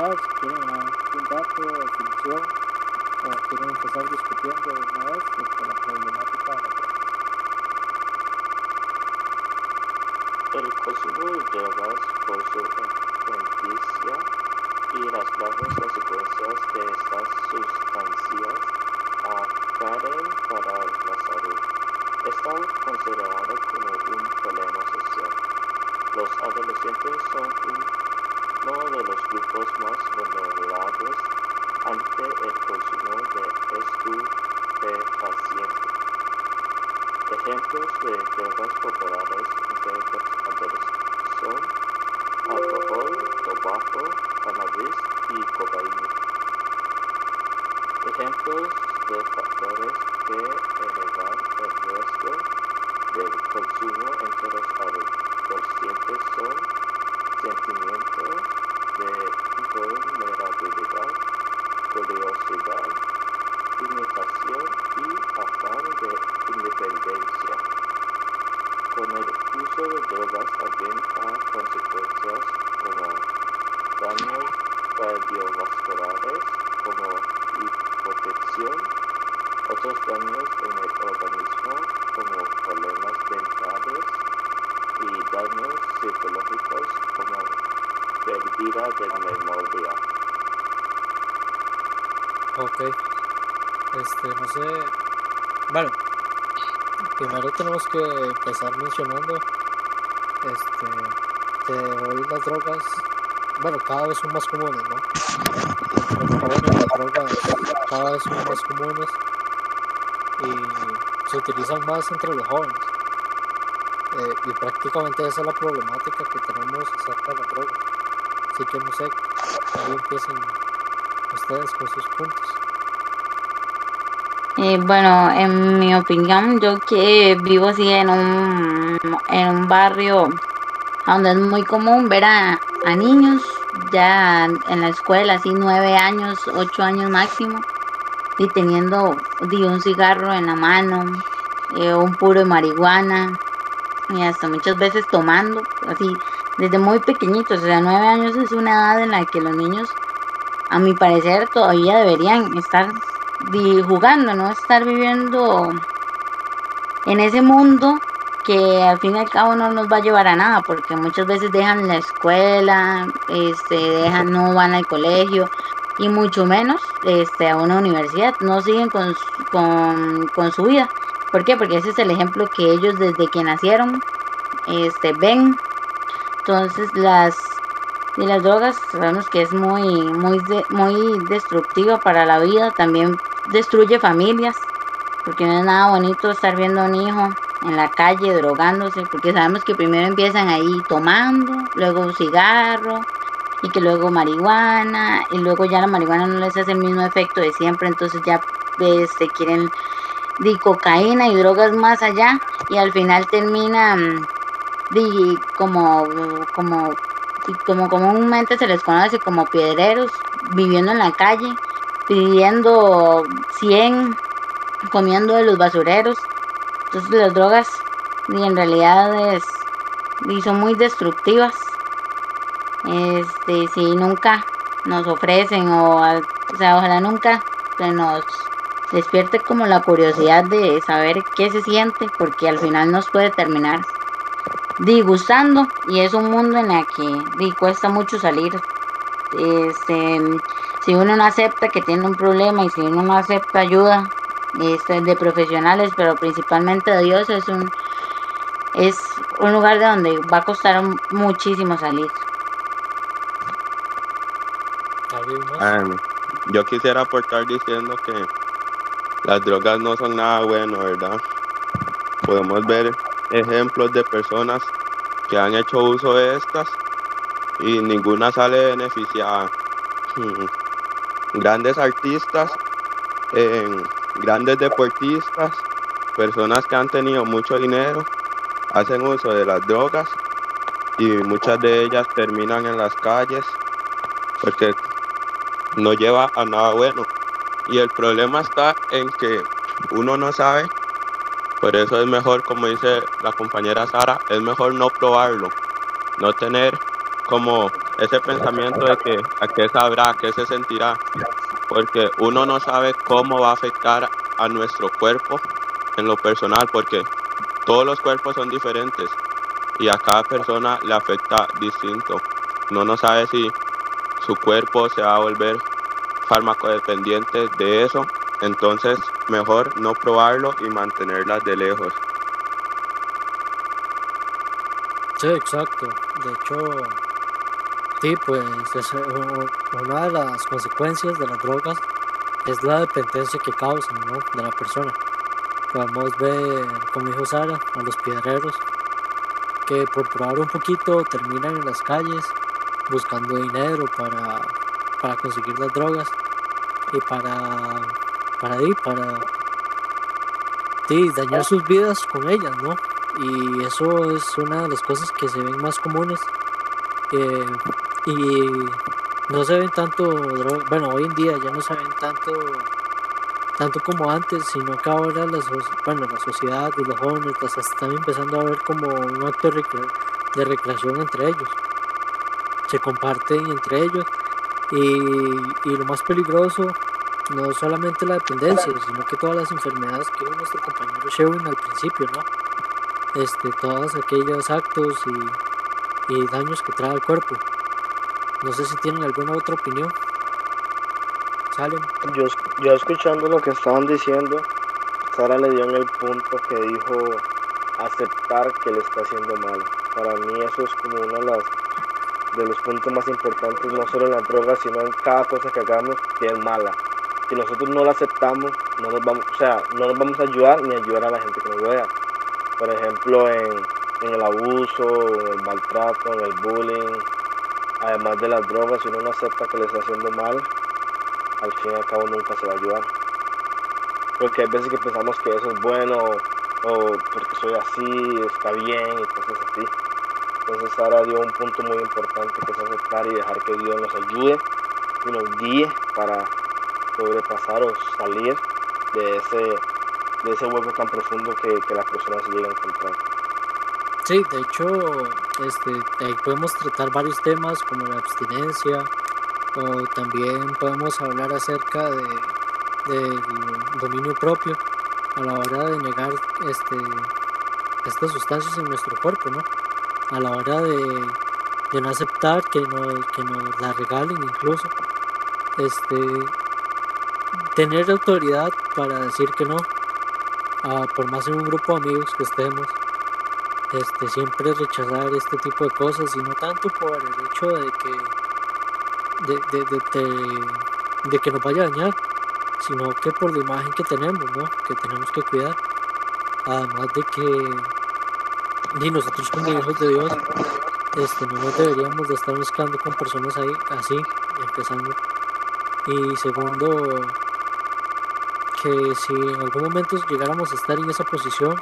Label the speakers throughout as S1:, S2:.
S1: empezar, si quieren un dato, definición, o quieren empezar discutiendo una vez sobre la problemática de la drogas.
S2: El de drogas por su influencia y las graves consecuencias de estas sustancias acarrean para la salud está considerado como un problema social. Los adolescentes son uno de los grupos más vulnerables ante el consumo de estupefacientes. Drogas populares adolescentes son alcohol, tabaco, cannabis y cocaína. Ejemplos de factores que elevan el riesgo del consumo entre los adolescentes son sentimiento de vulnerabilidad, curiosidad, imitación y afán de independencia. Con el uso de drogas también hay consecuencias como daños cardiovasculares como hipotensión, otros daños en el organismo como problemas dentales y daños psicológicos como pérdida de memoria.
S1: Ok. Este, no sé. Bueno, primero tenemos que empezar mencionando este, que hoy las drogas, bueno, cada vez son más comunes, ¿no? Las drogas cada vez son más comunes y se utilizan más entre los jóvenes. Eh, y prácticamente esa es la problemática que tenemos acerca de la droga. Así que no sé, ahí empiecen ustedes con sus puntos.
S3: Eh, bueno, en mi opinión, yo que vivo así en un, en un barrio donde es muy común ver a, a niños ya en la escuela, así nueve años, ocho años máximo, y teniendo di, un cigarro en la mano, eh, un puro de marihuana, y hasta muchas veces tomando, así desde muy pequeñitos, o sea, nueve años es una edad en la que los niños, a mi parecer, todavía deberían estar di, jugando, no estar viviendo en ese mundo que al fin y al cabo no nos va a llevar a nada, porque muchas veces dejan la escuela, este, dejan, no van al colegio y mucho menos este, a una universidad, no siguen con, con, con su vida. ¿Por qué? Porque ese es el ejemplo que ellos desde que nacieron este, ven. Entonces las, y las drogas sabemos que es muy, muy, de- muy destructiva para la vida, también destruye familias, porque no es nada bonito estar viendo a un hijo en la calle drogándose, porque sabemos que primero empiezan ahí tomando, luego un cigarro, y que luego marihuana, y luego ya la marihuana no les hace el mismo efecto de siempre, entonces ya este, quieren de cocaína y drogas más allá, y al final terminan de, como, como, como comúnmente se les conoce como piedreros, viviendo en la calle, pidiendo 100, comiendo de los basureros. Entonces las drogas y en realidad es, y son muy destructivas. Este, si nunca nos ofrecen o, o sea, ojalá nunca se nos despierte como la curiosidad de saber qué se siente, porque al final nos puede terminar disgustando y es un mundo en el que cuesta mucho salir. Este, si uno no acepta que tiene un problema y si uno no acepta ayuda este, de profesionales, pero principalmente de Dios, es un, es un lugar de donde va a costar muchísimo salir.
S4: Ah, yo quisiera aportar diciendo que las drogas no son nada bueno, ¿verdad? Podemos ver ejemplos de personas que han hecho uso de estas y ninguna sale beneficiada. Grandes artistas, grandes deportistas, personas que han tenido mucho dinero, hacen uso de las drogas y muchas de ellas terminan en las calles porque no lleva a nada bueno. Y el problema está en que uno no sabe Por eso es mejor, como dice la compañera Sara, es mejor no probarlo, no tener como ese pensamiento de que a qué sabrá, a qué se sentirá, porque uno no sabe cómo va a afectar a nuestro cuerpo en lo personal, porque todos los cuerpos son diferentes y a cada persona le afecta distinto. Uno no sabe si su cuerpo se va a volver farmacodependiente de eso, entonces mejor no probarlo y mantenerlas de lejos.
S1: Sí, exacto. De hecho, sí, pues una de las consecuencias de las drogas es la dependencia que causan, ¿no? De la persona. Podemos ver, como dijo Sara, a los piedreros que por probar un poquito terminan en las calles buscando dinero para, para conseguir las drogas y para, para, ahí, para sí, dañar sus vidas con ellas, ¿no? Y eso es una de las cosas que se ven más comunes eh, y no se ven tanto, bueno, hoy en día ya no se ven tanto, tanto como antes, sino que ahora la, bueno, la sociedad y los jóvenes están empezando a ver como un acto de, recre- de recreación entre ellos. Se comparten entre ellos y, y lo más peligroso no solamente la dependencia, sino que todas las enfermedades que dijo nuestro compañero Sherwin al principio, ¿no? Este, todos aquellos actos y, y daños que trae al cuerpo. No sé si tienen alguna otra opinión. Salen.
S5: Yo, yo escuchando lo que estaban diciendo, Sara le dio en el punto que dijo aceptar que le está haciendo mal. Para mí eso es como uno de, los puntos más importantes, no solo en las drogas, sino en cada cosa que hagamos que es mala. Si nosotros no la aceptamos, no nos vamos, o sea, no nos vamos a ayudar ni ayudar a la gente que nos rodea. Por ejemplo, en, en el abuso, en el maltrato, en el bullying, además de las drogas, si uno no acepta que le está haciendo mal, al fin y al cabo nunca se va a ayudar. Porque hay veces que pensamos que eso es bueno o porque soy así, está bien y cosas así. Entonces Sara dio un punto muy importante que es aceptar y dejar que Dios nos ayude y nos guíe para sobrepasar o salir de ese, de ese hueco tan profundo que, que la persona se llega a encontrar.
S1: Sí, de hecho, este, ahí podemos tratar varios temas como la abstinencia o también podemos hablar acerca de, del dominio propio a la hora de negar este, estas sustancias en nuestro cuerpo, ¿no? A la hora de, de no aceptar que nos, que nos la regalen incluso. Este, tener autoridad para decir que no, ah, por más en un grupo de amigos que estemos este, siempre rechazar este tipo de cosas y no tanto por el hecho de que de, de, de, que nos vaya a dañar sino que por la imagen que tenemos ¿no? que tenemos que cuidar además de que y nosotros como hijos de Dios este, no nos deberíamos de estar mezclando con personas ahí así empezando y segundo que si en algún momento llegáramos a estar en esa posición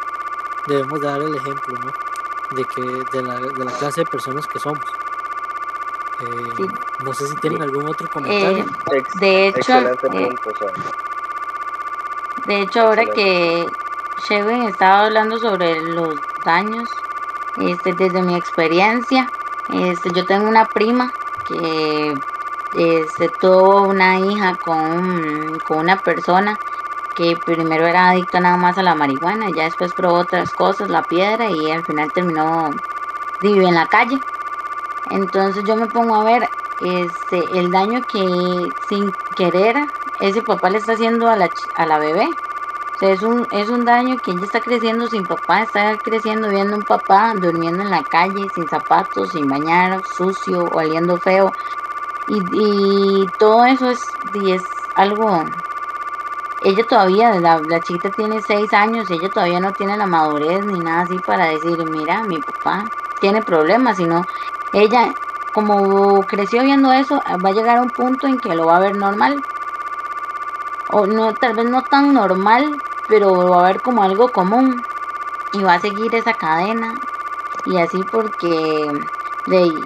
S1: debemos dar el ejemplo, ¿no? De que de la, de la clase de personas que somos. Eh,
S3: Sí.
S1: No sé si tienen algún otro comentario.
S3: Eh, de hecho, eh,
S5: punto.
S3: De hecho, ahora que. Shevin estaba hablando sobre los daños, este, desde mi experiencia, este, yo tengo una prima que este, tuvo una hija con, con una persona que primero era adicta nada más a la marihuana, ya después probó otras cosas, la piedra, y al final terminó vive en la calle. Entonces yo me pongo a ver este el daño que sin querer ese papá le está haciendo a la, a la bebé. O sea, es un, es un daño que ella está creciendo sin papá, está creciendo viendo un papá durmiendo en la calle, sin zapatos, sin bañar, sucio, oliendo feo. Y, y todo eso es, y es algo, ella todavía, la, chiquita tiene seis años, ella todavía no tiene la madurez ni nada así para decir, mira, mi papá tiene problemas, sino ella, como creció viendo eso, va a llegar a un punto en que lo va a ver normal. O no, tal vez no tan normal, pero lo va a ver como algo común. Y va a seguir esa cadena. Y así porque de,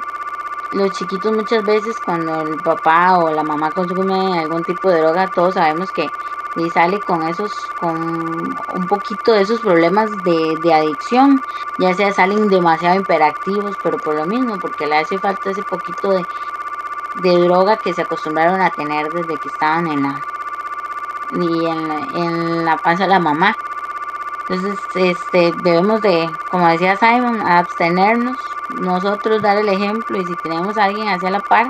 S3: los chiquitos muchas veces cuando el papá o la mamá consume algún tipo de droga, todos sabemos que y sale con esos, con un poquito de esos problemas de, de adicción, ya sea salen demasiado hiperactivos, pero por lo mismo, porque le hace falta ese poquito de, de droga que se acostumbraron a tener desde que estaban en la y en la, en la panza de la mamá. Entonces, este, debemos de, como decía Simon, abstenernos, nosotros dar el ejemplo y si tenemos a alguien hacia la par,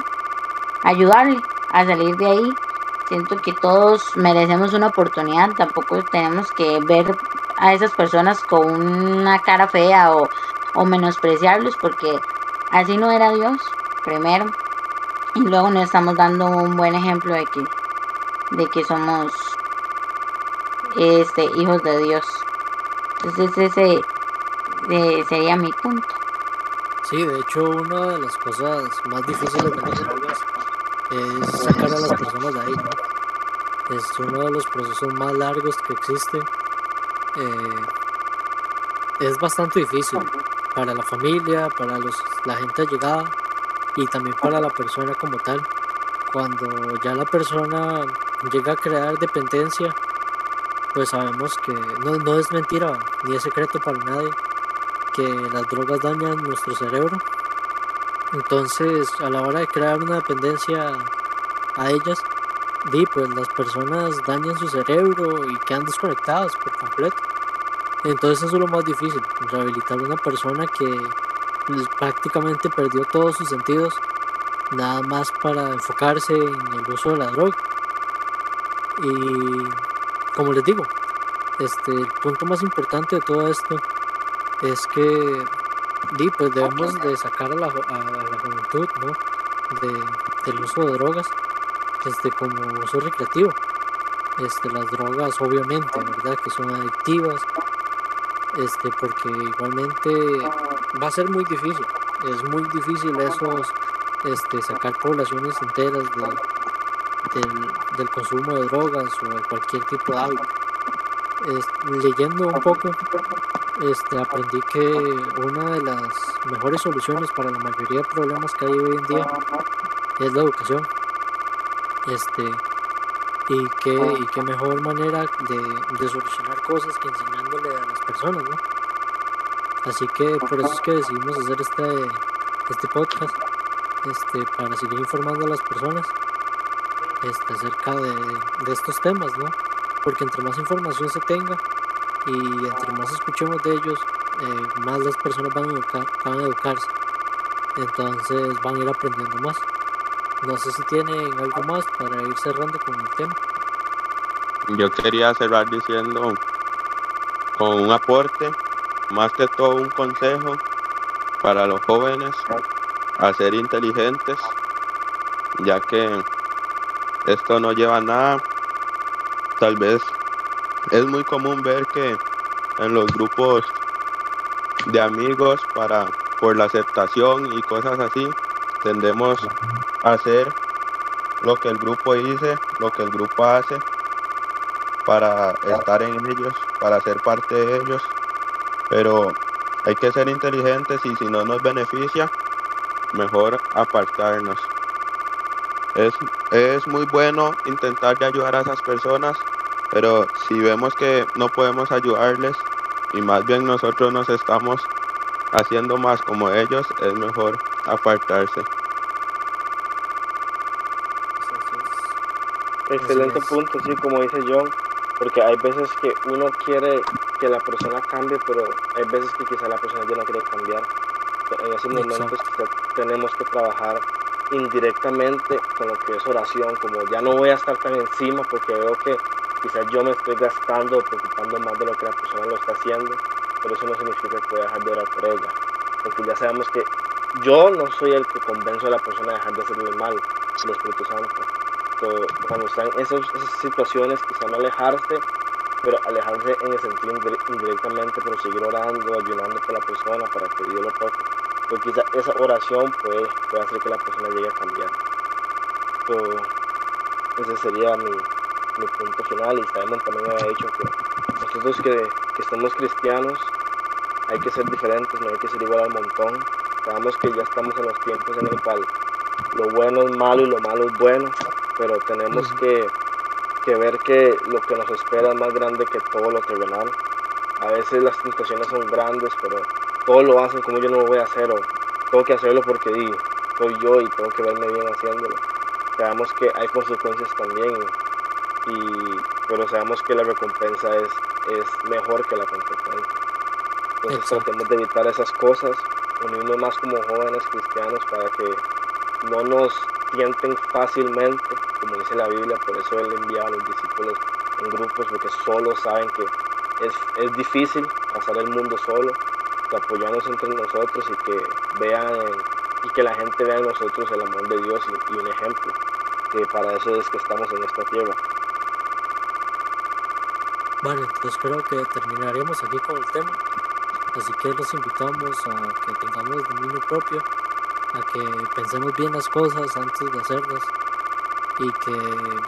S3: ayudarle a salir de ahí. Siento que todos merecemos una oportunidad, tampoco tenemos que ver a esas personas con una cara fea o, o menospreciarlos porque así no era Dios, primero, y luego no estamos dando un buen ejemplo de que, de que somos este hijos de Dios. Entonces ese eh, sería mi punto.
S1: Sí, de hecho, una de las cosas más difíciles de las es sacar a las personas de ahí, ¿no? Es uno de los procesos más largos que existe. Eh, es bastante difícil para la familia, para los, la gente allegada y también para la persona como tal. Cuando ya la persona llega a crear dependencia, pues sabemos que no, no es mentira ni es secreto para nadie que las drogas dañan nuestro cerebro. Entonces, a la hora de crear una dependencia a ellas, di, pues las personas dañan su cerebro y quedan desconectadas por completo. Entonces eso es lo más difícil, rehabilitar a una persona que pues, prácticamente perdió todos sus sentidos, nada más para enfocarse en el uso de la droga. Y como les digo, este, el punto más importante de todo esto es que di, pues debemos de sacar a la, a la juventud ¿no? de, del uso de drogas este, como uso recreativo. Este, las drogas obviamente, ¿verdad? Que son adictivas, este, porque igualmente va a ser muy difícil, es muy difícil esos, este, sacar poblaciones enteras de, del, del consumo de drogas o de cualquier tipo de hábito. Leyendo un poco, este, aprendí que una de las mejores soluciones para la mayoría de problemas que hay hoy en día es la educación. Este, y qué, y qué mejor manera de, de solucionar cosas que enseñándole a las personas, ¿no? Así que por eso es que decidimos hacer este, este podcast, este, para seguir informando a las personas este, acerca de, de estos temas, ¿no? Porque entre más información se tenga y entre más escuchemos de ellos, eh, más las personas van a, educar, van a educarse. Entonces van a ir aprendiendo más. No sé si tienen algo más para ir cerrando con el tema.
S4: Yo quería cerrar diciendo con un aporte, más que todo un consejo para los jóvenes a ser inteligentes, ya que esto no lleva a nada. Tal vez es muy común ver que en los grupos de amigos para por la aceptación y cosas así tendemos a hacer lo que el grupo dice, lo que el grupo hace para estar en ellos, para ser parte de ellos, pero hay que ser inteligentes y si no nos beneficia, mejor apartarnos. Es, es muy bueno intentar de ayudar a esas personas, pero si vemos que no podemos ayudarles y más bien nosotros nos estamos haciendo más como ellos, es mejor apartarse.
S5: Excelente punto, sí, como dice John, porque hay veces que uno quiere que la persona cambie, pero hay veces que quizá la persona ya no quiere cambiar. En esos momentos quizá tenemos que trabajar indirectamente con lo que es oración, como ya no voy a estar tan encima porque veo que quizás yo me estoy gastando o preocupando más de lo que la persona lo está haciendo, pero eso no significa que voy a dejar de orar por ella, porque ya sabemos que yo no soy el que convenzo a la persona a dejar de hacerle mal, el Espíritu Santo. Cuando están esas, esas situaciones, quizá no alejarse, pero alejarse en el sentido indi- indirectamente, pero seguir orando, ayunando por la persona para que Dios lo toque. Porque quizá esa oración puede, puede hacer que la persona llegue a cambiar. So, ese sería mi, mi punto final. Y Simon también había dicho que nosotros que, que somos cristianos hay que ser diferentes, no hay que ser igual al montón. Sabemos que ya estamos en los tiempos en el cual lo bueno es malo y lo malo es bueno, pero tenemos que, que ver que lo que nos espera es más grande que todo lo terrenal. A veces las tentaciones son grandes, pero todos lo hacen como yo no lo voy a hacer o tengo que hacerlo porque di, soy yo y tengo que verme bien haciéndolo. Sabemos que hay consecuencias también, y, pero sabemos que la recompensa es, es mejor que la consecuencia. Entonces
S1: Exacto.
S5: tratemos de evitar esas cosas, unirnos más como jóvenes cristianos para que no nos tienten fácilmente, como dice la Biblia, por eso Él envía a los discípulos en grupos, porque solo saben que es, es difícil pasar el mundo solo, que apoyarnos entre nosotros y que vean y que la gente vea en nosotros el amor de Dios y, y un ejemplo, que para eso es que estamos en esta tierra.
S1: Bueno, entonces creo que terminaremos aquí con el tema. Así que los invitamos a que tengamos dominio propio, a que pensemos bien las cosas antes de hacerlas y que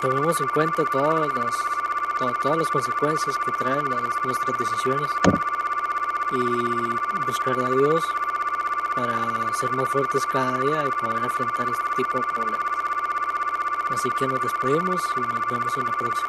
S1: tomemos en cuenta todas las, to- todas las consecuencias que traen nuestras decisiones y buscar a Dios para ser más fuertes cada día y poder enfrentar este tipo de problemas. Así que nos despedimos y nos vemos en la próxima.